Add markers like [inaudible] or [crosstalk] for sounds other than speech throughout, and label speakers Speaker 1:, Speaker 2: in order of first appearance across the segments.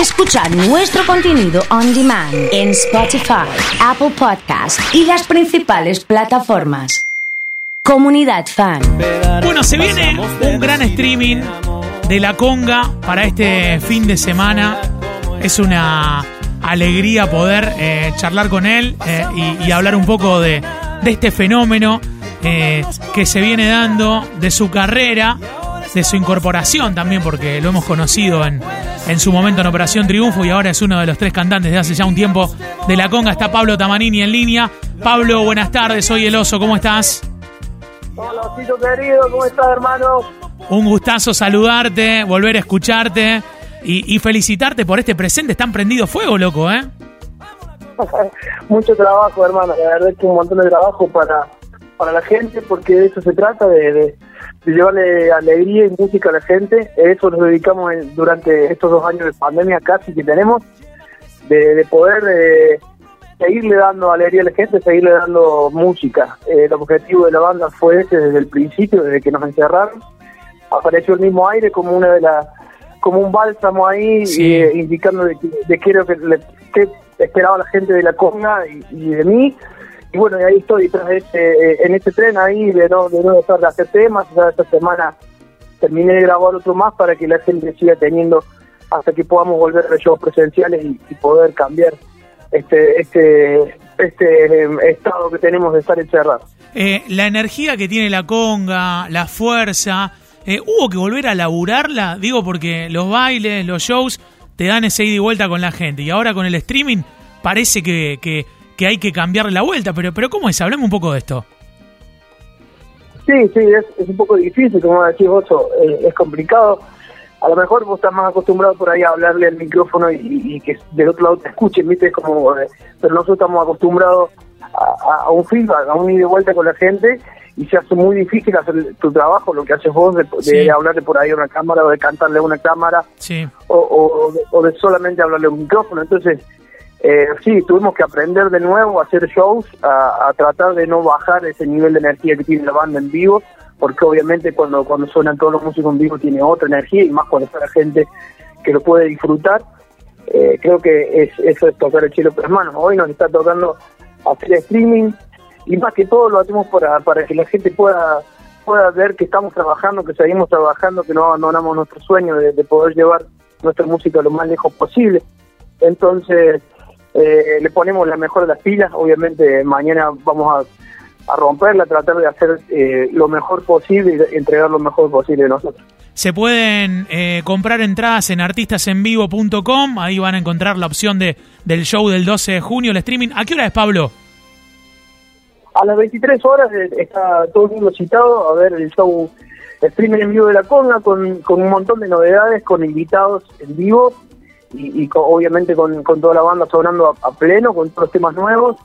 Speaker 1: Escuchar nuestro contenido on demand en Spotify, Apple Podcast y las principales plataformas. Comunidad Fan.
Speaker 2: Bueno, se viene un gran streaming de la conga para este fin de semana. Es una alegría poder eh, charlar con él eh, y, hablar un poco de, de este fenómeno eh, que se viene dando, de su carrera, de su incorporación también, porque lo hemos conocido en, en su momento en Operación Triunfo y ahora es uno de los tres cantantes de hace ya un tiempo de la conga. Está Pablo Tamanini en línea. Pablo, buenas tardes, soy el oso, ¿cómo estás?
Speaker 3: Hola, osito querido, ¿cómo estás, hermano?
Speaker 2: Un gustazo saludarte, volver a escucharte y, y felicitarte por este presente. Están prendido fuego, loco, ¿eh? [laughs]
Speaker 3: Mucho trabajo, hermano. La verdad es que un montón de trabajo para, para la gente, porque de eso se trata, de, de, de llevarle alegría y música a la gente. Eso nos dedicamos en- durante estos dos años de pandemia casi que tenemos, de, de poder eh, seguirle dando alegría a la gente, seguirle dando música. Eh, el objetivo de la banda fue ese desde el principio, desde que nos encerraron. Apareció el mismo aire como una de las como un bálsamo ahí
Speaker 2: Sí.
Speaker 3: eh, indicando de, que- de qué, que, qué esperaba la gente de la conga y, y de mí y bueno y ahí estoy tras ese, eh, en ese tren ahí de no de no dejar de hacer temas. Ya esta semana terminé de grabar otro más para que la gente siga teniendo hasta que podamos volver a shows presenciales y, poder cambiar este este este eh, estado que tenemos de estar encerrados.
Speaker 2: Eh, la energía que tiene la conga, la fuerza, hubo que volver a laburarla, digo, porque los bailes, los shows te dan ese ida y vuelta con la gente. Y ahora con el streaming parece que, que hay que cambiarle la vuelta, pero, pero ¿cómo es? Hablemos un poco de esto.
Speaker 3: Sí, sí, es, es un poco difícil, como decís vos, eh, es complicado. A lo mejor vos estás más acostumbrado por ahí a hablarle al micrófono y, y que del otro lado te escuchen, ¿viste? Como, eh, pero nosotros estamos acostumbrados a, un feedback, a un ida y vuelta con la gente y se hace muy difícil hacer tu trabajo, lo que haces vos, de, hablarle por ahí a una cámara o de cantarle a una cámara
Speaker 2: Sí.
Speaker 3: o, o, de, o de solamente hablarle a un micrófono. Entonces, eh, sí, tuvimos que aprender de nuevo a hacer shows, a, tratar de no bajar ese nivel de energía que tiene la banda en vivo, porque obviamente cuando, cuando suenan todos los músicos en vivo tiene otra energía y más cuando está la gente que lo puede disfrutar. Eh, creo que es, eso es tocar el cielo con las. Hoy nos está tocando hacer streaming y más que todo lo hacemos para, para que la gente pueda pueda ver que estamos trabajando, que seguimos trabajando, que no abandonamos nuestro sueño de, de poder llevar nuestra música lo más lejos posible. Entonces, eh, le ponemos la mejor de las pilas. Obviamente, mañana vamos a, a romperla, tratar de hacer eh, lo mejor posible y entregar lo mejor posible de nosotros.
Speaker 2: Se pueden eh, comprar entradas en artistasenvivo.com, ahí van a encontrar la opción de, del show del 12 de junio, el streaming. ¿A qué hora es, Pablo?
Speaker 3: A las 23 horas eh, está todo el mundo citado a ver el show streaming en vivo de la Conga con, con un montón de novedades, con invitados en vivo y, y co- obviamente con, con toda la banda sonando a, a pleno, con todos los temas nuevos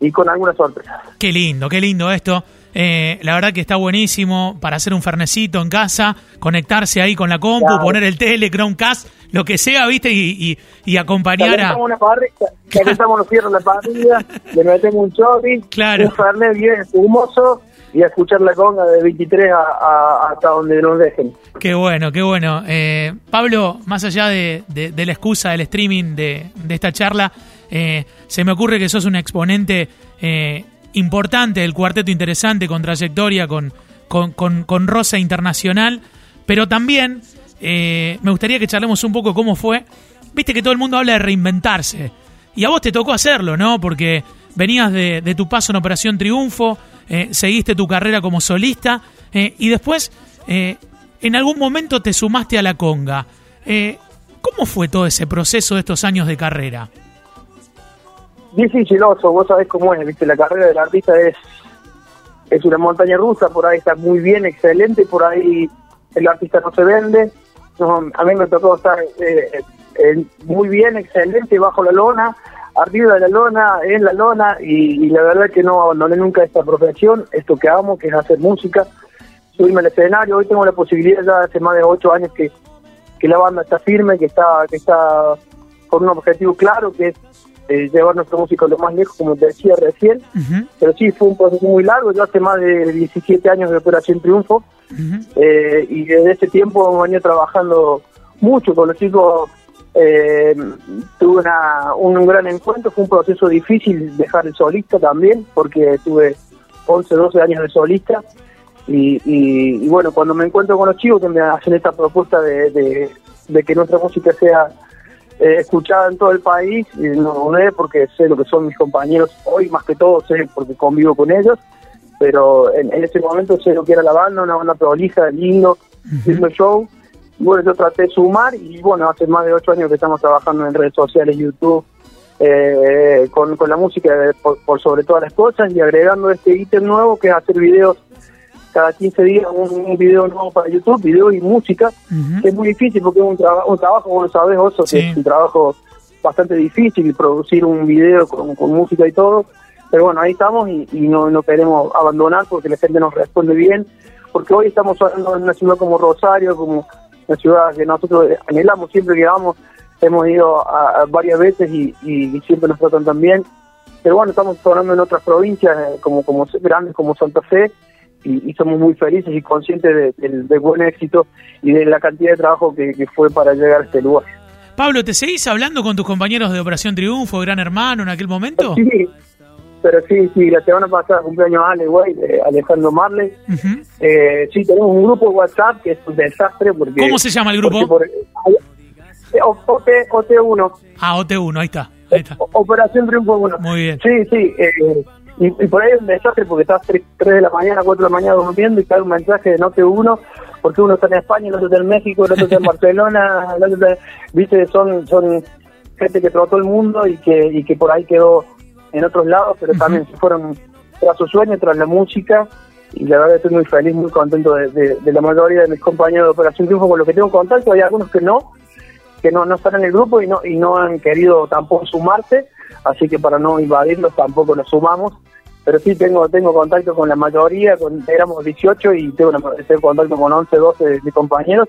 Speaker 3: y con algunas sorpresas.
Speaker 2: Qué lindo, qué lindo esto. Eh, la verdad que está buenísimo para hacer un fernecito en casa, conectarse ahí con la compu,
Speaker 3: Claro.
Speaker 2: poner el tele, Chromecast, lo que sea, ¿viste? Y, y, y acompañar a...
Speaker 3: Una parrilla, calentamos los fierros en la parrilla, le metemos un chorri,
Speaker 2: Claro.
Speaker 3: un fernet bien fumoso y a escuchar la conga de 23 a, hasta donde nos dejen.
Speaker 2: Qué bueno, qué bueno. Eh, Pablo, más allá de, de- la excusa del streaming de, de esta charla, eh, se me ocurre que sos un exponente eh, importante del cuarteto interesante con trayectoria, con, con, con- con Rosa Internacional, pero también me gustaría que charlemos un poco cómo fue. Viste que todo el mundo habla de reinventarse. Y a vos te tocó hacerlo, ¿no? Porque venías de, de tu paso en Operación Triunfo, eh, seguiste tu carrera como solista eh, y después eh, en algún momento te sumaste a la conga. Eh, ¿Cómo fue todo ese proceso de estos años de carrera?
Speaker 3: Dificiloso, vos sabés cómo es, viste, la carrera del artista es es una montaña rusa, por ahí está muy bien, excelente, por ahí el artista no se vende. No, a mí me tocó estar eh, muy bien, excelente, bajo la lona, arriba de la lona, en la lona, y, y la verdad que no abandoné nunca esta profesión, esto que amo, que es hacer música, subirme al escenario. Hoy tengo la posibilidad, ya hace más de ocho años que, que la banda está firme, que está, que está con un objetivo claro, que es eh, llevar nuestra música lo más lejos, como te decía recién. Pero sí, fue un proceso muy largo. Yo hace más de 17 años de Operación Triunfo
Speaker 2: ujú.
Speaker 3: eh, y desde ese tiempo hemos venido trabajando mucho con los chicos Eh, tuve una, un gran encuentro, fue un proceso difícil dejar el solista también, porque tuve 11, 12 años de solista. Y, y, bueno, cuando me encuentro con los chicos que me hacen esta propuesta de, de, que nuestra música sea eh, escuchada en todo el país, y no dudé porque sé lo que son mis compañeros hoy, más que todo sé porque convivo con ellos, pero en, ese momento sé lo que era la banda, una banda prolija, lindo, lindo show. Bueno, yo traté de sumar y bueno, hace más de ocho años que estamos trabajando en redes sociales, YouTube, eh, con, con la música por, sobre todas las cosas y agregando este ítem nuevo que es hacer videos cada 15 días un, video nuevo para YouTube, video y música, que es muy difícil porque es un, trabajo un trabajo, como sabes, Oso, que es un trabajo bastante difícil producir un video con, con música y todo, pero bueno, ahí estamos y, y no, no queremos abandonar porque la gente nos responde bien, porque hoy estamos hablando en una ciudad como Rosario, como una ciudad que nosotros anhelamos siempre que vamos, hemos ido a, varias veces y, y, siempre nos tratan tan bien. Pero bueno, estamos hablando en otras provincias eh, como, como grandes como Santa Fe y, somos muy felices y conscientes del de, buen éxito y de la cantidad de trabajo que, fue para llegar a este lugar.
Speaker 2: Pablo, ¿te seguís hablando con tus compañeros de Operación Triunfo, Gran Hermano, en aquel momento?
Speaker 3: Sí, pero sí, sí, la semana pasada cumpleaños Ale, güey, Alejandro Marley. eh, sí, tenemos un grupo de WhatsApp que es un desastre porque...
Speaker 2: ¿Cómo se llama el grupo?
Speaker 3: OT, OT1.
Speaker 2: Ah, OT1, ahí está. Ahí está.
Speaker 3: Operación Triunfo 1.
Speaker 2: Muy bien.
Speaker 3: Sí, sí. Eh, y, por ahí es un desastre porque estás 3, 3, de la mañana, 4 de la mañana durmiendo y cae un mensaje de Note 1 porque uno está en España, el otro está en México, el otro está en Barcelona, [laughs] el otro está, viste, son, son gente que trotó el mundo y que, y que por ahí quedó en otros lados, pero también se fueron tras su sueño, tras la música, y la verdad estoy muy feliz, muy contento de, la mayoría de mis compañeros de Operación Triunfo con los que tengo contacto, hay algunos que no, que no, no están en el grupo y no, y no han querido tampoco sumarse, así que para no invadirlos tampoco nos sumamos, pero sí tengo tengo contacto con la mayoría, con, éramos 18 y tengo, contacto con 11, 12 de mis compañeros,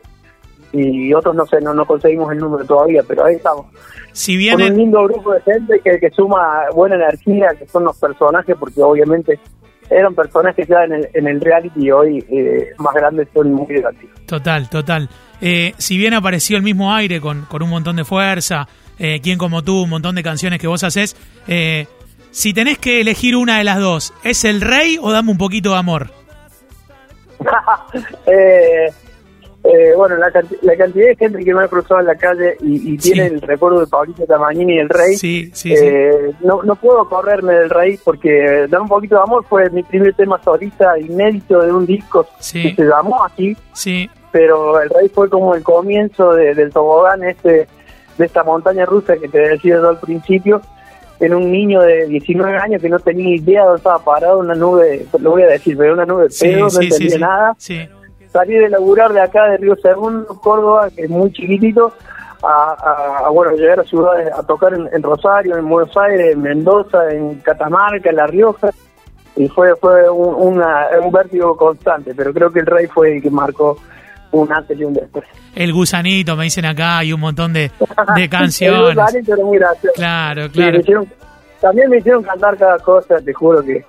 Speaker 3: y otros no sé, no, no conseguimos el número todavía, pero ahí estamos.
Speaker 2: Si
Speaker 3: Con un lindo grupo de gente que, que suma buena energía, que son los personajes, porque obviamente eran personajes ya en el, en el reality y hoy eh, más grandes son muy divertidos.
Speaker 2: Total, total. Eh, si bien apareció el mismo aire con, con un montón de fuerza, eh, quien como tú, un montón de canciones que vos haces, eh, si tenés que elegir una de las dos, ¿es el rey o dame un poquito de amor? [laughs]
Speaker 3: eh, eh, bueno, la, la, cantidad de gente que me ha cruzado en la calle y, tiene el recuerdo de Paulito Tamagnini y el Rey,
Speaker 2: sí,
Speaker 3: eh, no, no puedo correrme del Rey porque Dar un poquito de amor fue mi primer tema solista inédito de un disco que se llamó
Speaker 2: sí.
Speaker 3: pero el Rey fue como el comienzo del tobogán este de esta montaña rusa que te decía yo al principio en un niño de 19 años que no tenía idea de dónde estaba parado, una nube, lo voy a decir, pero una nube de pedo, no entendía nada salí de laburar de acá de Río Segundo, Córdoba, que es muy chiquitito, a, bueno llegar a ciudades a tocar en, Rosario, en Buenos Aires, en Mendoza, en Catamarca, en La Rioja, y fue fue un, una, un vértigo constante, pero creo que el Rey fue el que marcó un antes y un después.
Speaker 2: El gusanito, me dicen acá, y un montón de, de [laughs] canciones. el
Speaker 3: gusanito era muy gracioso.
Speaker 2: Claro, claro.
Speaker 3: también me hicieron cantar cada cosa, te juro que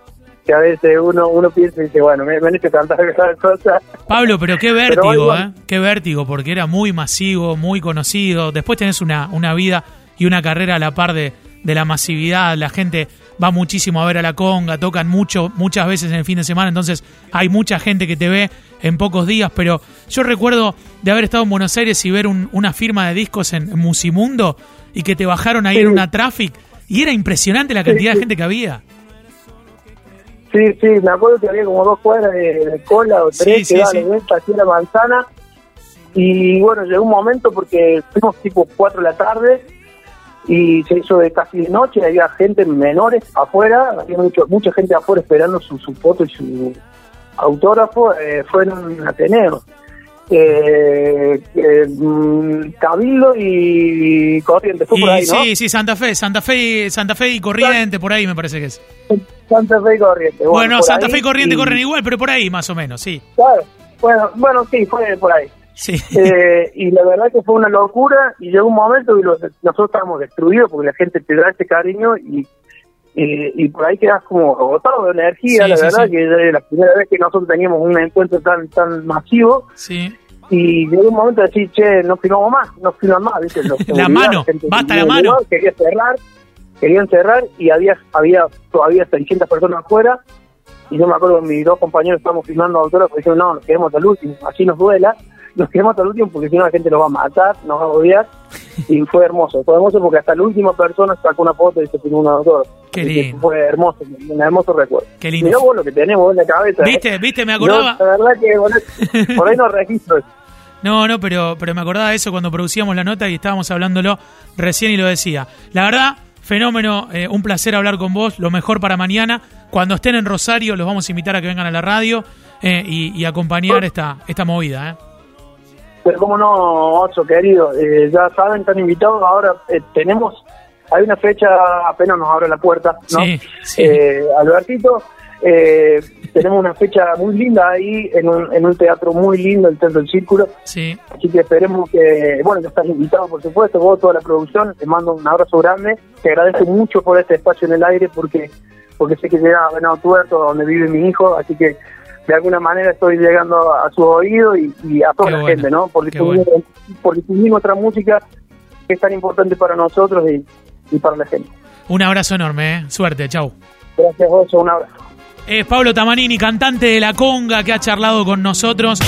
Speaker 3: que a veces uno uno piensa y dice, bueno, me, me han hecho cantar esas [laughs] cosas.
Speaker 2: Pablo, pero qué vértigo, ¿eh? Qué vértigo, porque era muy masivo, muy conocido. Después tenés una, una vida y una carrera a la par de, de la masividad. La gente va muchísimo a ver a la conga, tocan mucho, muchas veces en el fin de semana, entonces hay mucha gente que te ve en pocos días, pero yo recuerdo de haber estado en Buenos Aires y ver una firma de discos en, Musimundo y que te bajaron ahí en una traffic y era impresionante la cantidad de gente que había.
Speaker 3: Sí, sí, me acuerdo que había como dos cuadras de, cola o tres que daban vuelta así la manzana. Y bueno, llegó un momento porque fuimos tipo 4 de la tarde y se hizo de casi de noche, había gente menores afuera, había mucho, mucha gente afuera esperando su, su foto y su autógrafo, eh, fue en un Ateneo. Eh, eh, Cabildo y Corriente, fue por ahí, ¿no?
Speaker 2: Sí, sí, Santa Fe, Santa Fe, Santa Fe y Corriente, por ahí me parece que es.
Speaker 3: Santa Fe y Corriente.
Speaker 2: Bueno, Santa Fe y Corriente corren igual, pero por ahí más o menos, sí.
Speaker 3: Claro, bueno, bueno sí, fue por ahí.
Speaker 2: Sí.
Speaker 3: Eh, y la verdad que fue una locura y llegó un momento y nosotros estábamos destruidos porque la gente te da ese cariño y, y, por ahí quedas como agotado de energía, la verdad que era la primera vez que nosotros teníamos un encuentro tan tan masivo.
Speaker 2: Sí.
Speaker 3: y llegó un momento de decir, che, no filmamos más, no filman más, ¿viste? Los [laughs]
Speaker 2: La mano, basta la mano.
Speaker 3: Quería cerrar, querían cerrar y había, había todavía 600 personas afuera y yo me acuerdo que mis dos compañeros estábamos filmando autógrafos y dijeron, no, nos quedemos hasta el último, así nos duela, nos quedemos hasta el último porque si no la gente nos va a matar, nos va a odiar y fue hermoso, fue hermoso porque hasta la última persona sacó una foto y se filmó un autógrafo.
Speaker 2: Qué lindo.
Speaker 3: Fue hermoso, un hermoso recuerdo.
Speaker 2: Qué lindo.
Speaker 3: Mirá vos lo que tenemos en la cabeza. ¿eh?
Speaker 2: ¿Viste? ¿Viste? Me acordaba.
Speaker 3: La verdad que bueno, por ahí no registro eso. [laughs]
Speaker 2: No, no, pero, pero me acordaba de eso cuando producíamos la nota y estábamos hablándolo recién y lo decía. La verdad, fenómeno, eh, un placer hablar con vos, lo mejor para mañana. Cuando estén en Rosario los vamos a invitar a que vengan a la radio eh, y, y acompañar esta, esta movida. ¿eh?
Speaker 3: Pero cómo no, Ocho, querido, eh, ya saben, están invitados. Ahora eh, tenemos, hay una fecha, apenas nos abre la puerta, ¿no?
Speaker 2: Sí, sí.
Speaker 3: Eh, Albertito, eh, tenemos una fecha muy linda ahí, en un, en un teatro muy lindo, el Teatro del Círculo.
Speaker 2: Sí.
Speaker 3: Así que esperemos que, bueno, que estás invitado, por supuesto, vos, toda la producción, te mando un abrazo grande. Te agradezco mucho por este espacio en el aire, porque porque sé que llega a Venado Tuerto, donde vive mi hijo, así que de alguna manera estoy llegando a, su oído y, y a toda
Speaker 2: Qué
Speaker 3: la
Speaker 2: bueno,
Speaker 3: gente, ¿no? Porque difundir,
Speaker 2: bueno.
Speaker 3: porque nuestra música que es tan importante para nosotros y, y para la gente.
Speaker 2: Un abrazo enorme, ¿eh? Suerte, chau.
Speaker 3: Gracias, Oso, un abrazo.
Speaker 2: Es Pablo Tamanini, cantante de La Conga, que ha charlado con nosotros.